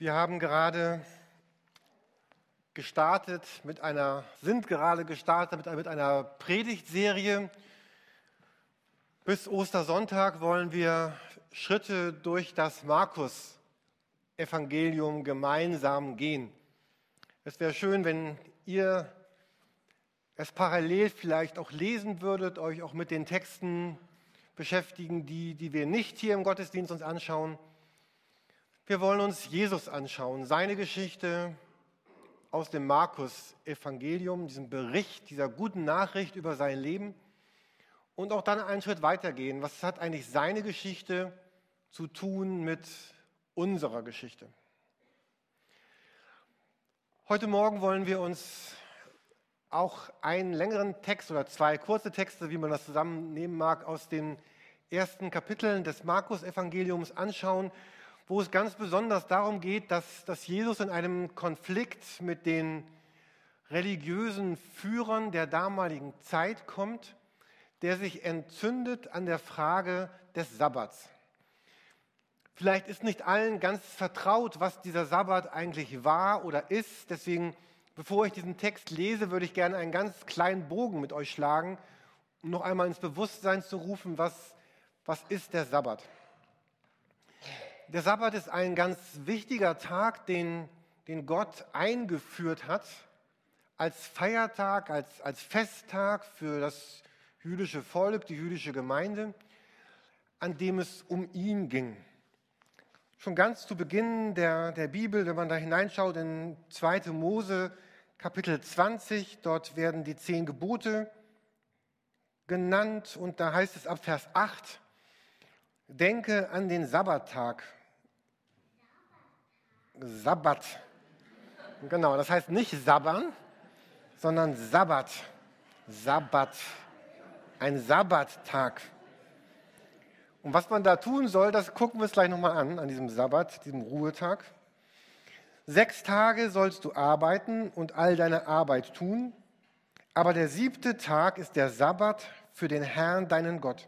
Wir haben gerade gestartet mit einer, sind gerade gestartet mit, mit einer Predigtserie. Bis Ostersonntag wollen wir Schritte durch das Markus-Evangelium gemeinsam gehen. Es wäre schön, wenn ihr es parallel vielleicht auch lesen würdet, euch auch mit den Texten beschäftigen, die, die wir nicht hier im Gottesdienst uns anschauen. Wir wollen uns Jesus anschauen, seine Geschichte aus dem Markus-Evangelium, diesem Bericht, dieser guten Nachricht über sein Leben und auch dann einen Schritt weitergehen. Was hat eigentlich seine Geschichte zu tun mit unserer Geschichte? Heute Morgen wollen wir uns auch einen längeren Text oder zwei kurze Texte, wie man das zusammennehmen mag, aus den ersten Kapiteln des Markus-Evangeliums anschauen wo es ganz besonders darum geht, dass, dass Jesus in einem Konflikt mit den religiösen Führern der damaligen Zeit kommt, der sich entzündet an der Frage des Sabbats. Vielleicht ist nicht allen ganz vertraut, was dieser Sabbat eigentlich war oder ist. Deswegen, bevor ich diesen Text lese, würde ich gerne einen ganz kleinen Bogen mit euch schlagen, um noch einmal ins Bewusstsein zu rufen, was, was ist der Sabbat. Der Sabbat ist ein ganz wichtiger Tag, den, den Gott eingeführt hat als Feiertag, als, als Festtag für das jüdische Volk, die jüdische Gemeinde, an dem es um ihn ging. Schon ganz zu Beginn der, der Bibel, wenn man da hineinschaut in 2. Mose Kapitel 20, dort werden die zehn Gebote genannt und da heißt es ab Vers 8, denke an den Sabbattag Sabbat. Genau, das heißt nicht Sabbern, sondern Sabbat. Sabbat. Ein Sabbattag. Und was man da tun soll, das gucken wir uns gleich nochmal an, an diesem Sabbat, diesem Ruhetag. Sechs Tage sollst du arbeiten und all deine Arbeit tun, aber der siebte Tag ist der Sabbat für den Herrn, deinen Gott.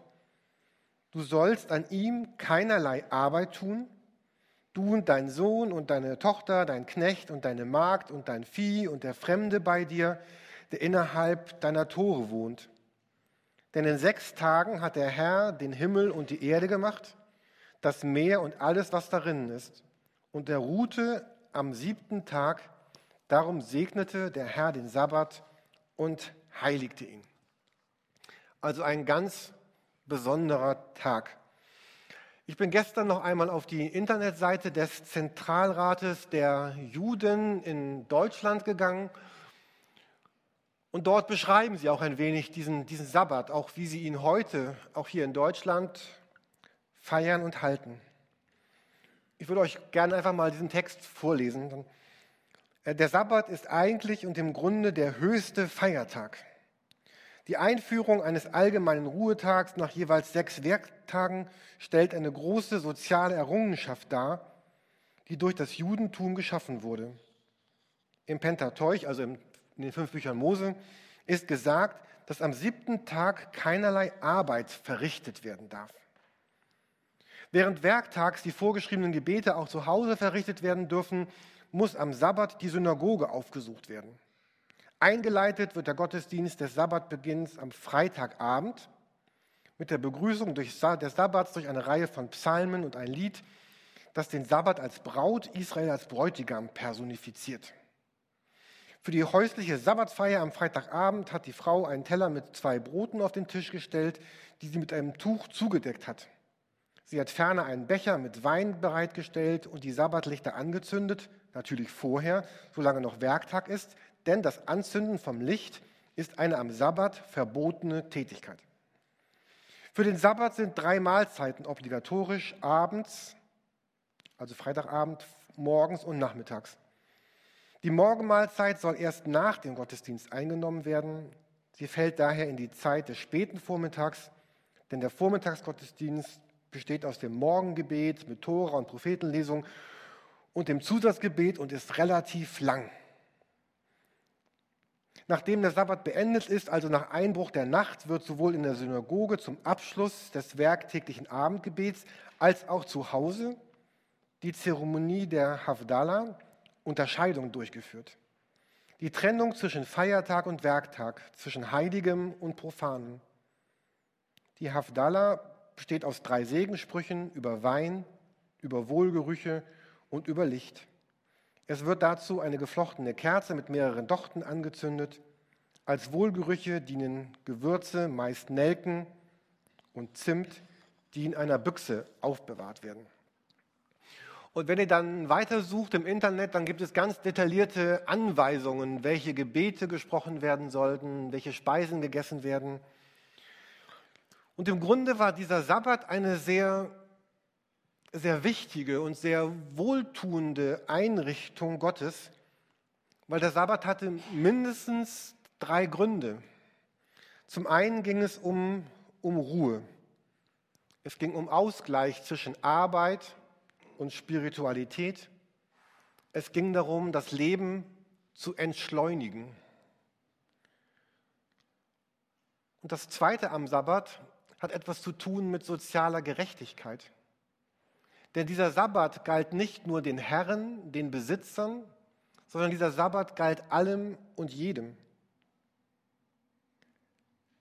Du sollst an ihm keinerlei Arbeit tun, Du und dein Sohn und deine Tochter, dein Knecht und deine Magd und dein Vieh und der Fremde bei dir, der innerhalb deiner Tore wohnt. Denn in sechs Tagen hat der Herr den Himmel und die Erde gemacht, das Meer und alles, was darin ist. Und er ruhte am siebten Tag. Darum segnete der Herr den Sabbat und heiligte ihn. Also ein ganz besonderer Tag. Ich bin gestern noch einmal auf die Internetseite des Zentralrates der Juden in Deutschland gegangen und dort beschreiben sie auch ein wenig diesen, diesen Sabbat, auch wie sie ihn heute, auch hier in Deutschland, feiern und halten. Ich würde euch gerne einfach mal diesen Text vorlesen. Der Sabbat ist eigentlich und im Grunde der höchste Feiertag. Die Einführung eines allgemeinen Ruhetags nach jeweils sechs Werktagen stellt eine große soziale Errungenschaft dar, die durch das Judentum geschaffen wurde. Im Pentateuch, also in den fünf Büchern Mose, ist gesagt, dass am siebten Tag keinerlei Arbeit verrichtet werden darf. Während werktags die vorgeschriebenen Gebete auch zu Hause verrichtet werden dürfen, muss am Sabbat die Synagoge aufgesucht werden. Eingeleitet wird der Gottesdienst des Sabbatbeginns am Freitagabend mit der Begrüßung des Sabbats durch eine Reihe von Psalmen und ein Lied, das den Sabbat als Braut, Israel als Bräutigam personifiziert. Für die häusliche Sabbatfeier am Freitagabend hat die Frau einen Teller mit zwei Broten auf den Tisch gestellt, die sie mit einem Tuch zugedeckt hat. Sie hat ferner einen Becher mit Wein bereitgestellt und die Sabbatlichter angezündet, natürlich vorher, solange noch Werktag ist, denn das Anzünden vom Licht ist eine am Sabbat verbotene Tätigkeit. Für den Sabbat sind drei Mahlzeiten obligatorisch, abends, also Freitagabend, morgens und nachmittags. Die Morgenmahlzeit soll erst nach dem Gottesdienst eingenommen werden. Sie fällt daher in die Zeit des späten Vormittags, denn der Vormittagsgottesdienst besteht aus dem Morgengebet mit Tora und Prophetenlesung und dem Zusatzgebet und ist relativ lang. Nachdem der Sabbat beendet ist, also nach Einbruch der Nacht, wird sowohl in der Synagoge zum Abschluss des werktäglichen Abendgebets als auch zu Hause die Zeremonie der Havdalah, Unterscheidung durchgeführt. Die Trennung zwischen Feiertag und Werktag, zwischen Heiligem und Profanem. Die Havdalah besteht aus drei Segensprüchen über Wein, über Wohlgerüche und über Licht. Es wird dazu eine geflochtene Kerze mit mehreren Dochten angezündet. Als Wohlgerüche dienen Gewürze, meist Nelken und Zimt, die in einer Büchse aufbewahrt werden. Und wenn ihr dann weitersucht im Internet, dann gibt es ganz detaillierte Anweisungen, welche Gebete gesprochen werden sollten, welche Speisen gegessen werden. Und im Grunde war dieser Sabbat eine sehr, sehr wichtige und sehr wohltuende Einrichtung Gottes, weil der Sabbat hatte mindestens drei Gründe. Zum einen ging es um, um Ruhe. Es ging um Ausgleich zwischen Arbeit und Spiritualität. Es ging darum, das Leben zu entschleunigen. Und das Zweite am Sabbat hat etwas zu tun mit sozialer Gerechtigkeit. Denn dieser Sabbat galt nicht nur den Herren, den Besitzern, sondern dieser Sabbat galt allem und jedem.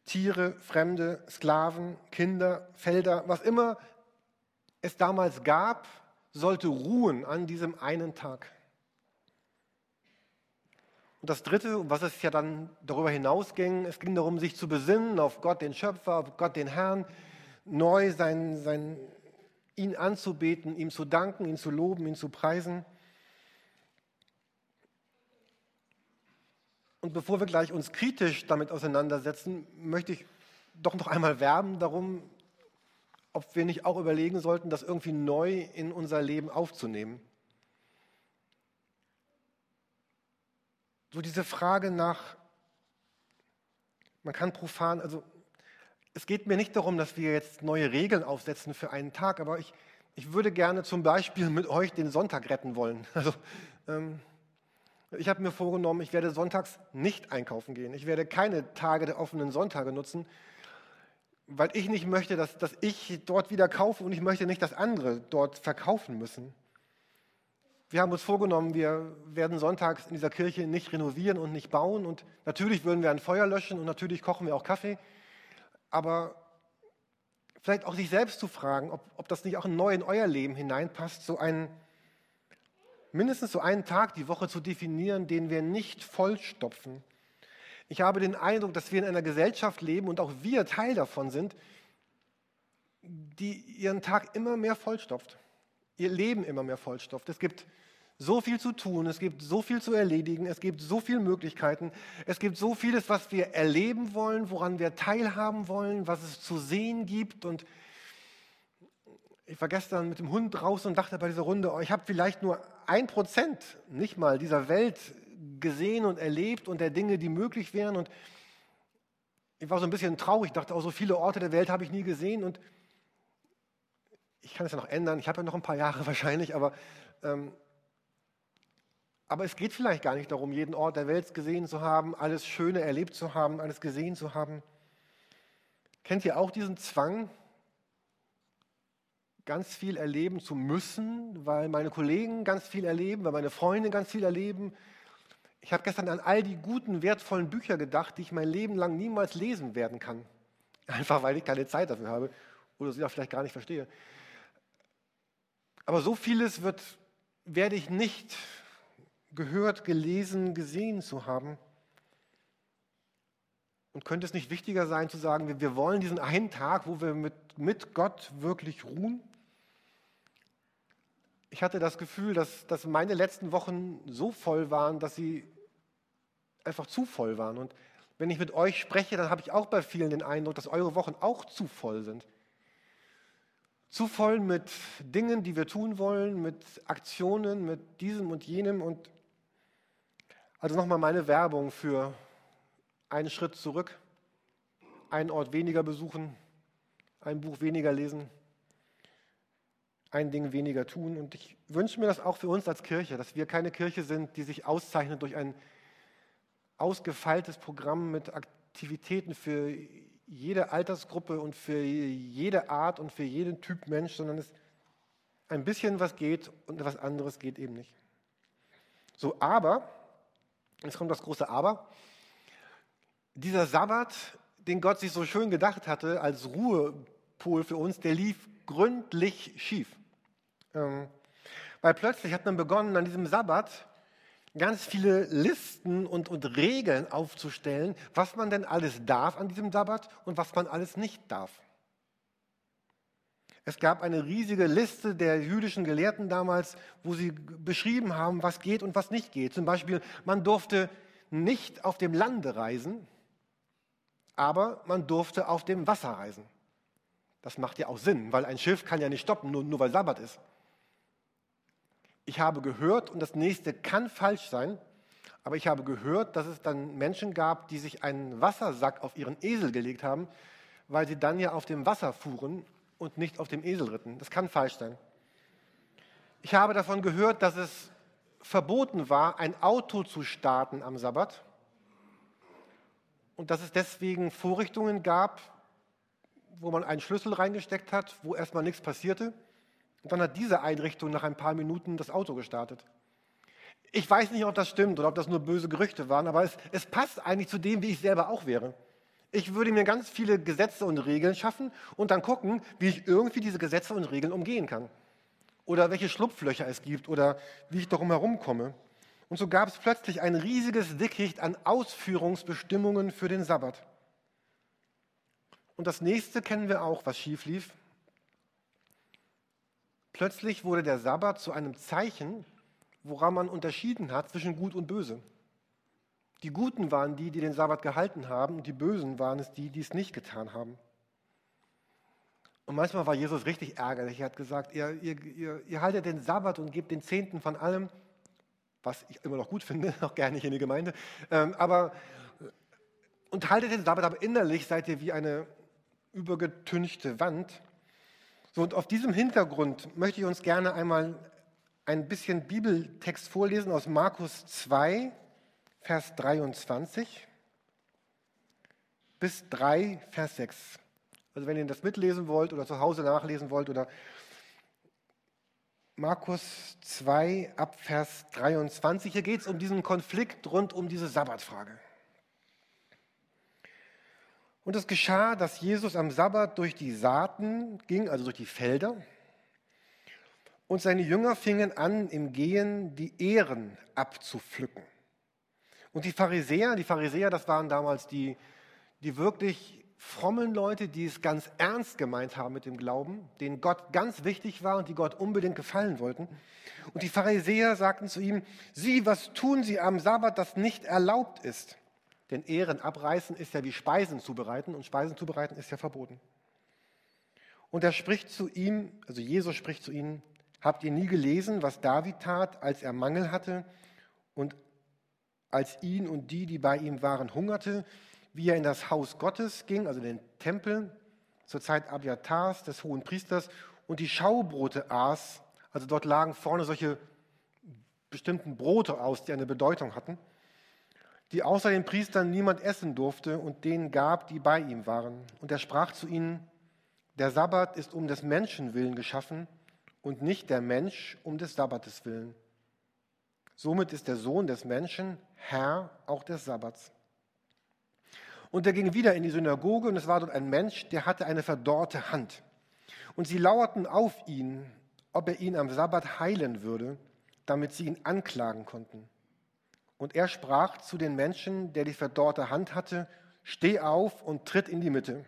Tiere, Fremde, Sklaven, Kinder, Felder, was immer es damals gab, sollte ruhen an diesem einen Tag. Und das Dritte, um was es ja dann darüber hinausging, es ging darum, sich zu besinnen auf Gott, den Schöpfer, auf Gott, den Herrn, neu sein, sein, ihn anzubeten, ihm zu danken, ihn zu loben, ihn zu preisen. Und bevor wir gleich uns kritisch damit auseinandersetzen, möchte ich doch noch einmal werben darum, ob wir nicht auch überlegen sollten, das irgendwie neu in unser Leben aufzunehmen. So diese Frage nach, man kann profan, also es geht mir nicht darum, dass wir jetzt neue Regeln aufsetzen für einen Tag, aber ich, ich würde gerne zum Beispiel mit euch den Sonntag retten wollen. Also ähm, ich habe mir vorgenommen, ich werde sonntags nicht einkaufen gehen. Ich werde keine Tage der offenen Sonntage nutzen, weil ich nicht möchte, dass, dass ich dort wieder kaufe und ich möchte nicht, dass andere dort verkaufen müssen. Wir haben uns vorgenommen, wir werden sonntags in dieser Kirche nicht renovieren und nicht bauen und natürlich würden wir ein Feuer löschen und natürlich kochen wir auch Kaffee, aber vielleicht auch sich selbst zu fragen, ob, ob das nicht auch neu in euer Leben hineinpasst, so einen mindestens so einen Tag die Woche zu definieren, den wir nicht vollstopfen. Ich habe den Eindruck, dass wir in einer Gesellschaft leben und auch wir Teil davon sind, die ihren Tag immer mehr vollstopft, ihr Leben immer mehr vollstopft. Es gibt so viel zu tun, es gibt so viel zu erledigen, es gibt so viele Möglichkeiten, es gibt so vieles, was wir erleben wollen, woran wir teilhaben wollen, was es zu sehen gibt und ich war gestern mit dem Hund draußen und dachte bei dieser Runde, oh, ich habe vielleicht nur ein Prozent, nicht mal, dieser Welt gesehen und erlebt und der Dinge, die möglich wären. Und ich war so ein bisschen traurig, dachte, oh, so viele Orte der Welt habe ich nie gesehen. Und ich kann es ja noch ändern, ich habe ja noch ein paar Jahre wahrscheinlich, aber, ähm, aber es geht vielleicht gar nicht darum, jeden Ort der Welt gesehen zu haben, alles Schöne erlebt zu haben, alles gesehen zu haben. Kennt ihr auch diesen Zwang, ganz viel erleben zu müssen, weil meine Kollegen ganz viel erleben, weil meine Freunde ganz viel erleben. Ich habe gestern an all die guten, wertvollen Bücher gedacht, die ich mein Leben lang niemals lesen werden kann. Einfach weil ich keine Zeit dafür habe oder sie auch vielleicht gar nicht verstehe. Aber so vieles wird, werde ich nicht gehört, gelesen, gesehen zu haben. Und könnte es nicht wichtiger sein zu sagen, wir, wollen diesen einen Tag, wo wir mit, mit Gott wirklich ruhen? ich hatte das Gefühl, dass, dass meine letzten Wochen so voll waren, dass sie einfach zu voll waren. Und wenn ich mit euch spreche, dann habe ich auch bei vielen den Eindruck, dass eure Wochen auch zu voll sind. Zu voll mit Dingen, die wir tun wollen, mit Aktionen, mit diesem und jenem. Und also nochmal meine Werbung für einen Schritt zurück, einen Ort weniger besuchen, ein Buch weniger lesen ein Ding weniger tun. Und ich wünsche mir das auch für uns als Kirche, dass wir keine Kirche sind, die sich auszeichnet durch ein ausgefeiltes Programm mit Aktivitäten für jede Altersgruppe und für jede Art und für jeden Typ Mensch, sondern es ein bisschen was geht und was anderes geht eben nicht. So, aber, jetzt kommt das große Aber, dieser Sabbat, den Gott sich so schön gedacht hatte als Ruhepol für uns, der lief gründlich schief. Ähm, weil plötzlich hat man begonnen, an diesem Sabbat ganz viele Listen und, und Regeln aufzustellen, was man denn alles darf an diesem Sabbat und was man alles nicht darf. Es gab eine riesige Liste der jüdischen Gelehrten damals, wo sie beschrieben haben, was geht und was nicht geht. Zum Beispiel, man durfte nicht auf dem Lande reisen, aber man durfte auf dem Wasser reisen. Das macht ja auch Sinn, weil ein Schiff kann ja nicht stoppen, nur, nur weil Sabbat ist. Ich habe gehört, und das nächste kann falsch sein, aber ich habe gehört, dass es dann Menschen gab, die sich einen Wassersack auf ihren Esel gelegt haben, weil sie dann ja auf dem Wasser fuhren und nicht auf dem Esel ritten. Das kann falsch sein. Ich habe davon gehört, dass es verboten war, ein Auto zu starten am Sabbat und dass es deswegen Vorrichtungen gab, wo man einen Schlüssel reingesteckt hat, wo erstmal nichts passierte. Und dann hat diese Einrichtung nach ein paar Minuten das Auto gestartet. Ich weiß nicht, ob das stimmt oder ob das nur böse Gerüchte waren, aber es, es passt eigentlich zu dem, wie ich selber auch wäre. Ich würde mir ganz viele Gesetze und Regeln schaffen und dann gucken, wie ich irgendwie diese Gesetze und Regeln umgehen kann. Oder welche Schlupflöcher es gibt oder wie ich darum herumkomme. Und so gab es plötzlich ein riesiges Dickicht an Ausführungsbestimmungen für den Sabbat. Und das nächste kennen wir auch, was schief lief. Plötzlich wurde der Sabbat zu einem Zeichen, woran man unterschieden hat zwischen Gut und Böse. Die Guten waren die, die den Sabbat gehalten haben, und die Bösen waren es die, die es nicht getan haben. Und manchmal war Jesus richtig ärgerlich. Er hat gesagt, ihr, ihr, ihr, ihr haltet den Sabbat und gebt den Zehnten von allem, was ich immer noch gut finde, auch gerne hier in die Gemeinde. Ähm, aber und haltet den Sabbat, aber innerlich seid ihr wie eine übergetünchte Wand. So, und auf diesem Hintergrund möchte ich uns gerne einmal ein bisschen Bibeltext vorlesen aus Markus 2, Vers 23 bis 3, Vers 6. Also wenn ihr das mitlesen wollt oder zu Hause nachlesen wollt oder Markus 2 ab Vers 23. Hier geht es um diesen Konflikt rund um diese Sabbatfrage. Und es geschah, dass Jesus am Sabbat durch die Saaten ging, also durch die Felder, und seine Jünger fingen an, im Gehen die Ehren abzupflücken. Und die Pharisäer, die Pharisäer, das waren damals die, die wirklich frommen Leute, die es ganz ernst gemeint haben mit dem Glauben, denen Gott ganz wichtig war und die Gott unbedingt gefallen wollten. Und die Pharisäer sagten zu ihm, Sie, was tun Sie am Sabbat, das nicht erlaubt ist? Denn Ehren abreißen ist ja wie Speisen zubereiten und Speisen zubereiten ist ja verboten. Und er spricht zu ihm, also Jesus spricht zu ihnen, habt ihr nie gelesen, was David tat, als er Mangel hatte und als ihn und die, die bei ihm waren, hungerte? wie er in das Haus Gottes ging, also den Tempel, zur Zeit Abiatars, des hohen Priesters, und die Schaubrote aß. Also dort lagen vorne solche bestimmten Brote aus, die eine Bedeutung hatten, die außer den Priestern niemand essen durfte und denen gab, die bei ihm waren. Und er sprach zu ihnen, der Sabbat ist um des Menschen willen geschaffen und nicht der Mensch um des Sabbates willen. Somit ist der Sohn des Menschen Herr auch des Sabbats. Und er ging wieder in die Synagoge und es war dort ein Mensch, der hatte eine verdorrte Hand. Und sie lauerten auf ihn, ob er ihn am Sabbat heilen würde, damit sie ihn anklagen konnten. Und er sprach zu den Menschen, der die verdorrte Hand hatte, steh auf und tritt in die Mitte.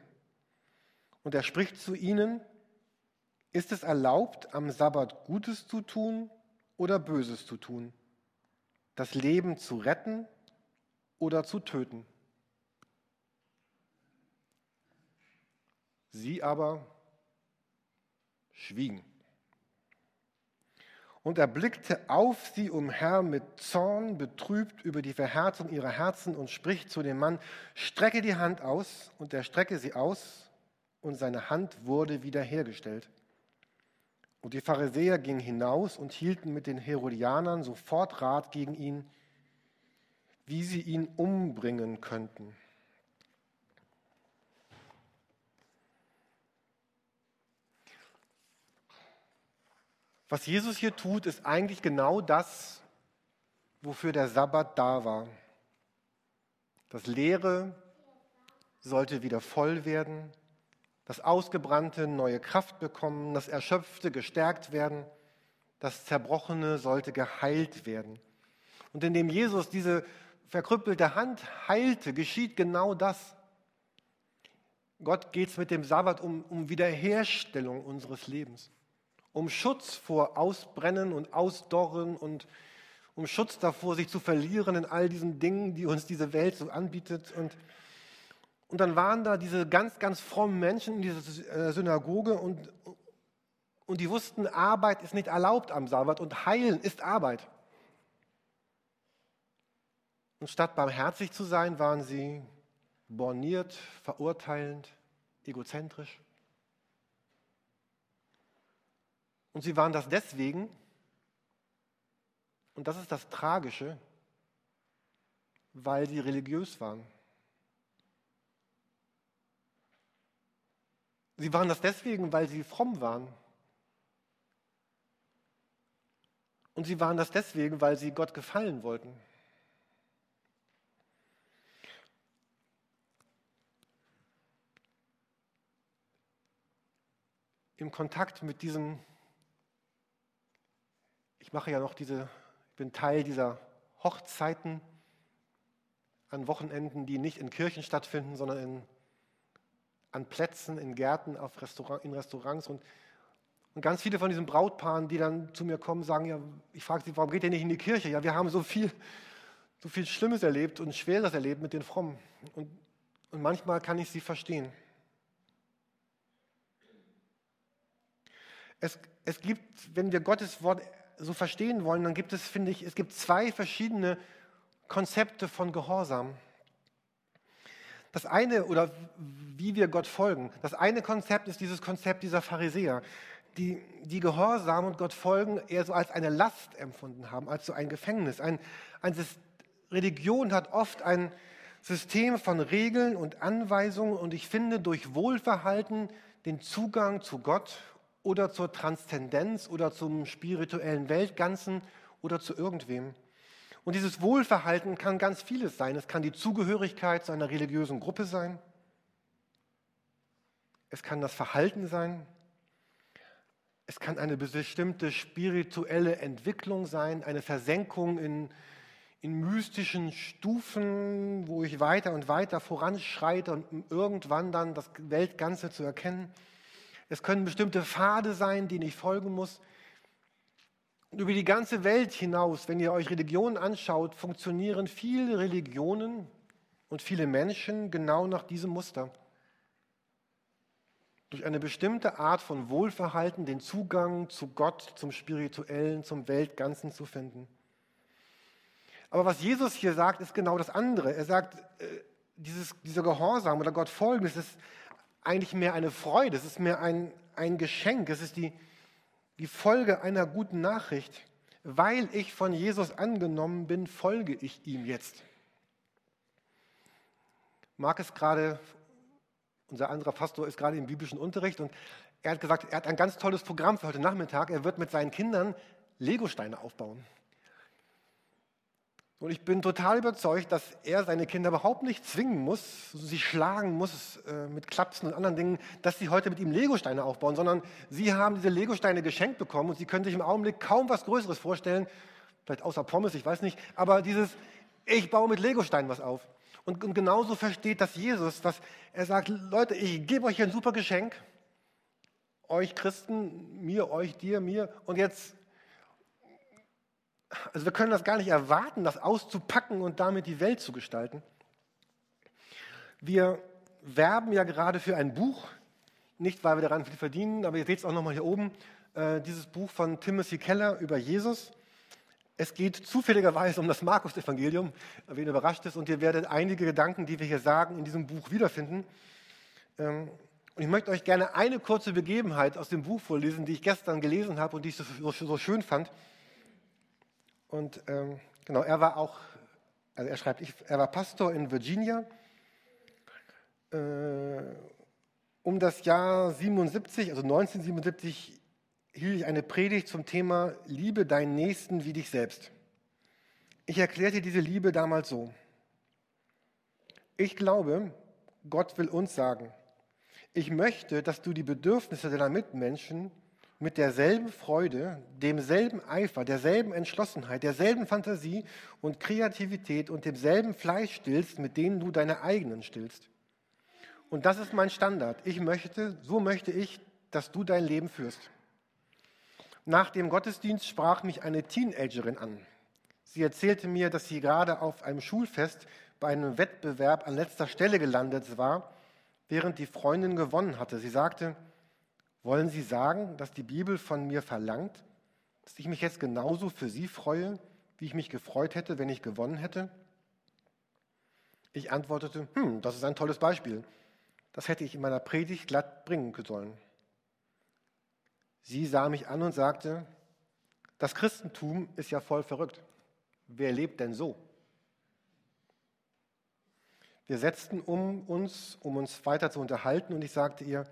Und er spricht zu ihnen, ist es erlaubt, am Sabbat Gutes zu tun oder Böses zu tun? Das Leben zu retten oder zu töten? Sie aber schwiegen. Und er blickte auf sie umher mit Zorn, betrübt über die Verhärtung ihrer Herzen und spricht zu dem Mann, strecke die Hand aus, und er strecke sie aus, und seine Hand wurde wiederhergestellt. Und die Pharisäer gingen hinaus und hielten mit den Herodianern sofort Rat gegen ihn, wie sie ihn umbringen könnten. Was Jesus hier tut, ist eigentlich genau das, wofür der Sabbat da war. Das Leere sollte wieder voll werden, das Ausgebrannte neue Kraft bekommen, das Erschöpfte gestärkt werden, das Zerbrochene sollte geheilt werden. Und indem Jesus diese verkrüppelte Hand heilte, geschieht genau das. Gott geht es mit dem Sabbat um, um Wiederherstellung unseres Lebens, um Schutz vor Ausbrennen und Ausdorren und um Schutz davor, sich zu verlieren in all diesen Dingen, die uns diese Welt so anbietet. Und, und dann waren da diese ganz, ganz frommen Menschen in dieser äh, Synagoge und, und die wussten, Arbeit ist nicht erlaubt am Sabbat und Heilen ist Arbeit. Und statt barmherzig zu sein, waren sie borniert, verurteilend, egozentrisch. Und sie waren das deswegen, und das ist das Tragische, weil sie religiös waren. Sie waren das deswegen, weil sie fromm waren. Und sie waren das deswegen, weil sie Gott gefallen wollten. Im Kontakt mit diesem, ich mache ja noch diese ich bin Teil dieser Hochzeiten an Wochenenden, die nicht in Kirchen stattfinden, sondern in, an Plätzen, in Gärten, auf Restaurant, in Restaurants. Und, und ganz viele von diesen Brautpaaren, die dann zu mir kommen, sagen, ja, ich frage sie, warum geht ihr nicht in die Kirche? Ja, wir haben so viel, so viel Schlimmes erlebt und Schweres erlebt mit den Frommen. Und, und manchmal kann ich sie verstehen. Es, es gibt, wenn wir Gottes Wort so verstehen wollen, dann gibt es, finde ich, es gibt zwei verschiedene Konzepte von Gehorsam. Das eine, oder wie wir Gott folgen, das eine Konzept ist dieses Konzept dieser Pharisäer, die, die Gehorsam und Gott folgen eher so als eine Last empfunden haben, als so ein Gefängnis. Ein, ein Religion hat oft ein System von Regeln und Anweisungen und ich finde durch Wohlverhalten den Zugang zu Gott oder zur Transzendenz oder zum spirituellen Weltganzen oder zu irgendwem. Und dieses Wohlverhalten kann ganz vieles sein. Es kann die Zugehörigkeit zu einer religiösen Gruppe sein. Es kann das Verhalten sein. Es kann eine bestimmte spirituelle Entwicklung sein, eine Versenkung in, in mystischen Stufen, wo ich weiter und weiter voranschreite und irgendwann dann das Weltganze zu erkennen. Es können bestimmte Pfade sein, denen ich folgen muss. Über die ganze Welt hinaus, wenn ihr euch Religionen anschaut, funktionieren viele Religionen und viele Menschen genau nach diesem Muster. Durch eine bestimmte Art von Wohlverhalten den Zugang zu Gott, zum Spirituellen, zum Weltganzen zu finden. Aber was Jesus hier sagt, ist genau das andere. Er sagt, äh, dieses, dieser Gehorsam oder Gott folgen, das ist eigentlich mehr eine Freude, es ist mehr ein, ein Geschenk, es ist die, die Folge einer guten Nachricht. Weil ich von Jesus angenommen bin, folge ich ihm jetzt. Marc ist gerade, unser anderer Pastor ist gerade im biblischen Unterricht und er hat gesagt, er hat ein ganz tolles Programm für heute Nachmittag. Er wird mit seinen Kindern Legosteine aufbauen. Und ich bin total überzeugt, dass er seine Kinder überhaupt nicht zwingen muss, sie schlagen muss äh, mit Klapsen und anderen Dingen, dass sie heute mit ihm Legosteine aufbauen, sondern sie haben diese Legosteine geschenkt bekommen und sie können sich im Augenblick kaum was Größeres vorstellen, vielleicht außer Pommes, ich weiß nicht, aber dieses, ich baue mit Legosteinen was auf. Und, und genauso versteht das Jesus, dass er sagt, Leute, ich gebe euch ein super Geschenk, euch Christen, mir, euch, dir, mir, und jetzt also wir können das gar nicht erwarten, das auszupacken und damit die Welt zu gestalten. Wir werben ja gerade für ein Buch, nicht weil wir daran viel verdienen, aber ihr seht es auch nochmal hier oben, äh, dieses Buch von Timothy Keller über Jesus. Es geht zufälligerweise um das Markus-Evangelium, wen überrascht ist, und ihr werdet einige Gedanken, die wir hier sagen, in diesem Buch wiederfinden. Ähm, und ich möchte euch gerne eine kurze Begebenheit aus dem Buch vorlesen, die ich gestern gelesen habe und die ich so, so, so schön fand. Und ähm, genau, er war auch, also er schreibt, ich, er war Pastor in Virginia. Äh, um das Jahr 77, also 1977, hielt ich eine Predigt zum Thema Liebe deinen Nächsten wie dich selbst. Ich erklärte diese Liebe damals so. Ich glaube, Gott will uns sagen, ich möchte, dass du die Bedürfnisse deiner Mitmenschen mit derselben Freude, demselben Eifer, derselben Entschlossenheit, derselben Fantasie und Kreativität und demselben Fleisch stillst, mit denen du deine eigenen stillst. Und das ist mein Standard. Ich möchte, so möchte ich, dass du dein Leben führst. Nach dem Gottesdienst sprach mich eine Teenagerin an. Sie erzählte mir, dass sie gerade auf einem Schulfest bei einem Wettbewerb an letzter Stelle gelandet war, während die Freundin gewonnen hatte. Sie sagte, wollen Sie sagen, dass die Bibel von mir verlangt, dass ich mich jetzt genauso für Sie freue, wie ich mich gefreut hätte, wenn ich gewonnen hätte? Ich antwortete, hm, das ist ein tolles Beispiel. Das hätte ich in meiner Predigt glatt bringen sollen. Sie sah mich an und sagte, das Christentum ist ja voll verrückt. Wer lebt denn so? Wir setzten um uns, um uns weiter zu unterhalten, und ich sagte ihr,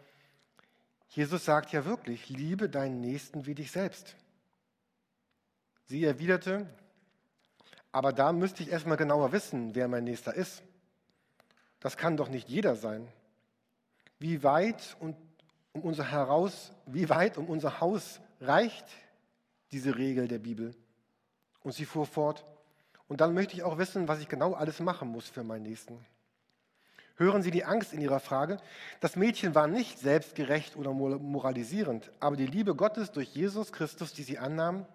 Jesus sagt ja wirklich, liebe deinen Nächsten wie dich selbst. Sie erwiderte, aber da müsste ich erstmal genauer wissen, wer mein Nächster ist. Das kann doch nicht jeder sein. Wie weit um unser, heraus, wie weit um unser Haus reicht diese Regel der Bibel? Und sie fuhr fort, und dann möchte ich auch wissen, was ich genau alles machen muss für meinen Nächsten. Hören Sie die Angst in ihrer Frage? Das Mädchen war nicht selbstgerecht oder moralisierend, aber die Liebe Gottes durch Jesus Christus, die sie annahm,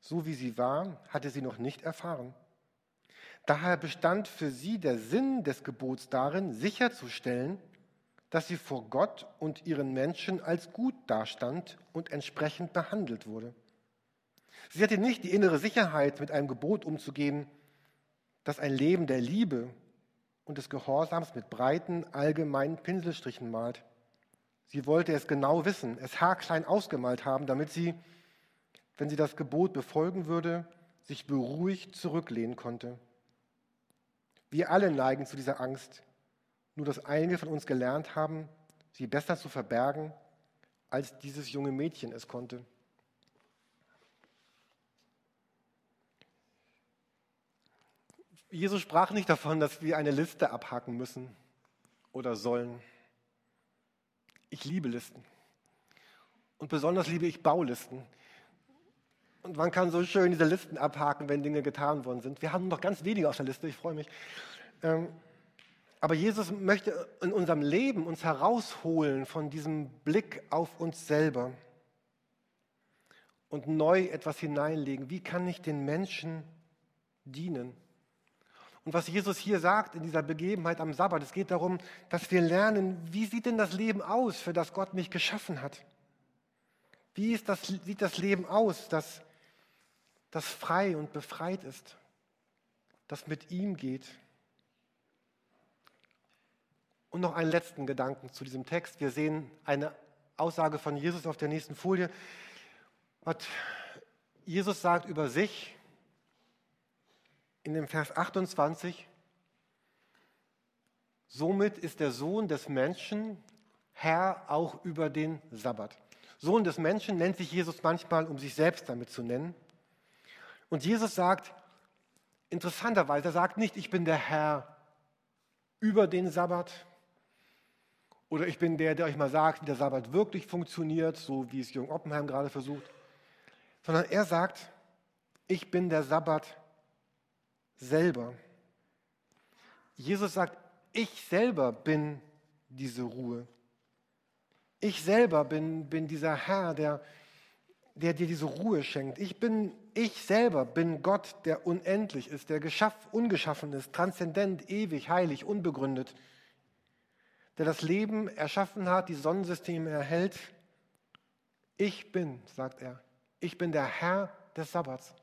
so wie sie war, hatte sie noch nicht erfahren. Daher bestand für sie der Sinn des Gebots darin, sicherzustellen, dass sie vor Gott und ihren Menschen als gut dastand und entsprechend behandelt wurde. Sie hatte nicht die innere Sicherheit, mit einem Gebot umzugehen, das ein Leben der Liebe und des Gehorsams mit breiten, allgemeinen Pinselstrichen malt. Sie wollte es genau wissen, es haarklein ausgemalt haben, damit sie, wenn sie das Gebot befolgen würde, sich beruhigt zurücklehnen konnte. Wir alle neigen zu dieser Angst, nur dass einige von uns gelernt haben, sie besser zu verbergen, als dieses junge Mädchen es konnte. Jesus sprach nicht davon, dass wir eine Liste abhaken müssen oder sollen. Ich liebe Listen. Und besonders liebe ich Baulisten. Und man kann so schön diese Listen abhaken, wenn Dinge getan worden sind. Wir haben noch ganz wenige auf der Liste, ich freue mich. Ähm, aber Jesus möchte in unserem Leben uns herausholen von diesem Blick auf uns selber und neu etwas hineinlegen. Wie kann ich den Menschen dienen? Und was Jesus hier sagt in dieser Begebenheit am Sabbat, es geht darum, dass wir lernen, wie sieht denn das Leben aus, für das Gott mich geschaffen hat? Wie das, sieht das Leben aus, das, das frei und befreit ist, das mit ihm geht? Und noch einen letzten Gedanken zu diesem Text. Wir sehen eine Aussage von Jesus auf der nächsten Folie. Jesus sagt über sich, in dem Vers 28, somit ist der Sohn des Menschen Herr auch über den Sabbat. Sohn des Menschen nennt sich Jesus manchmal, um sich selbst damit zu nennen. Und Jesus sagt, interessanterweise, er sagt nicht, ich bin der Herr über den Sabbat oder ich bin der, der euch mal sagt, wie der Sabbat wirklich funktioniert, so wie es Jürgen Oppenheim gerade versucht, sondern er sagt, ich bin der Sabbat selber. Jesus sagt, ich selber bin diese Ruhe. Ich selber bin, bin dieser Herr, der, der dir diese Ruhe schenkt. Ich bin, ich selber bin Gott, der unendlich ist, der geschaff, ungeschaffen ist, transzendent, ewig, heilig, unbegründet, der das Leben erschaffen hat, die Sonnensysteme erhält. Ich bin, sagt er, ich bin der Herr des Sabbats.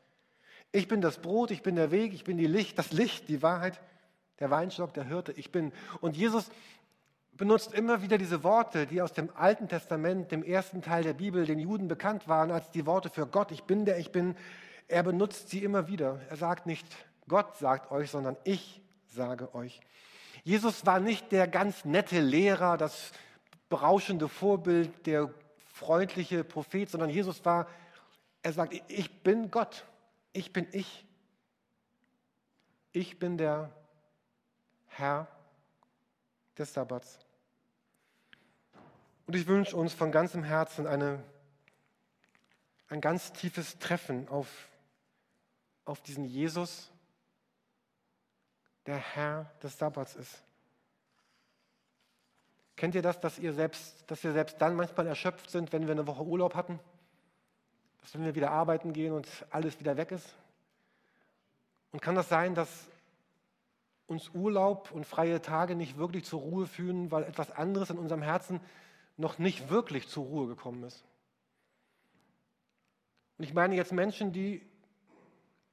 Ich bin das Brot, ich bin der Weg, ich bin die Licht, das Licht, die Wahrheit, der Weinstock, der Hirte, ich bin. Und Jesus benutzt immer wieder diese Worte, die aus dem Alten Testament, dem ersten Teil der Bibel, den Juden bekannt waren, als die Worte für Gott, ich bin der ich bin. Er benutzt sie immer wieder. Er sagt nicht, Gott sagt euch, sondern ich sage euch. Jesus war nicht der ganz nette Lehrer, das berauschende Vorbild, der freundliche Prophet, sondern Jesus war, er sagt, ich bin Gott, ich bin ich. Ich bin der Herr des Sabbats. Und ich wünsche uns von ganzem Herzen eine, ein ganz tiefes Treffen auf, auf diesen Jesus, der Herr des Sabbats ist. Kennt ihr das, dass, ihr selbst, dass wir selbst dann manchmal erschöpft sind, wenn wir eine Woche Urlaub hatten? Dass wenn wir wieder arbeiten gehen und alles wieder weg ist? Und kann das sein, dass uns Urlaub und freie Tage nicht wirklich zur Ruhe führen, weil etwas anderes in unserem Herzen noch nicht wirklich zur Ruhe gekommen ist? Und ich meine jetzt Menschen, die,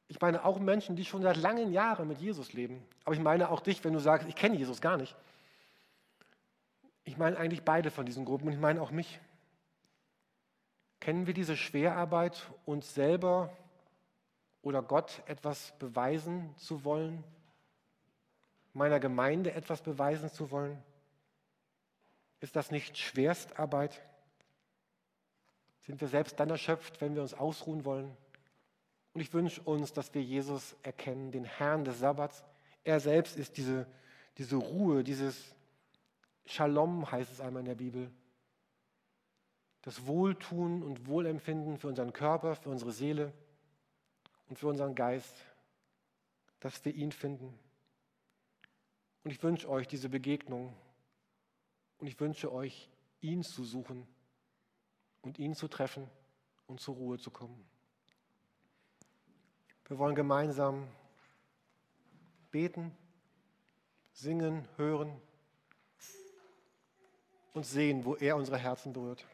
ich meine auch Menschen, die schon seit langen Jahren mit Jesus leben. Aber ich meine auch dich, wenn du sagst, ich kenne Jesus gar nicht. Ich meine eigentlich beide von diesen Gruppen und ich meine auch mich. Kennen wir diese Schwerarbeit, uns selber oder Gott etwas beweisen zu wollen? Meiner Gemeinde etwas beweisen zu wollen? Ist das nicht Schwerstarbeit? Sind wir selbst dann erschöpft, wenn wir uns ausruhen wollen? Und ich wünsche uns, dass wir Jesus erkennen, den Herrn des Sabbats. Er selbst ist diese, diese Ruhe, dieses Shalom heißt es einmal in der Bibel. Das Wohltun und Wohlempfinden für unseren Körper, für unsere Seele und für unseren Geist, dass wir ihn finden. Und ich wünsche euch diese Begegnung und ich wünsche euch, ihn zu suchen und ihn zu treffen und zur Ruhe zu kommen. Wir wollen gemeinsam beten, singen, hören und sehen, wo er unsere Herzen berührt.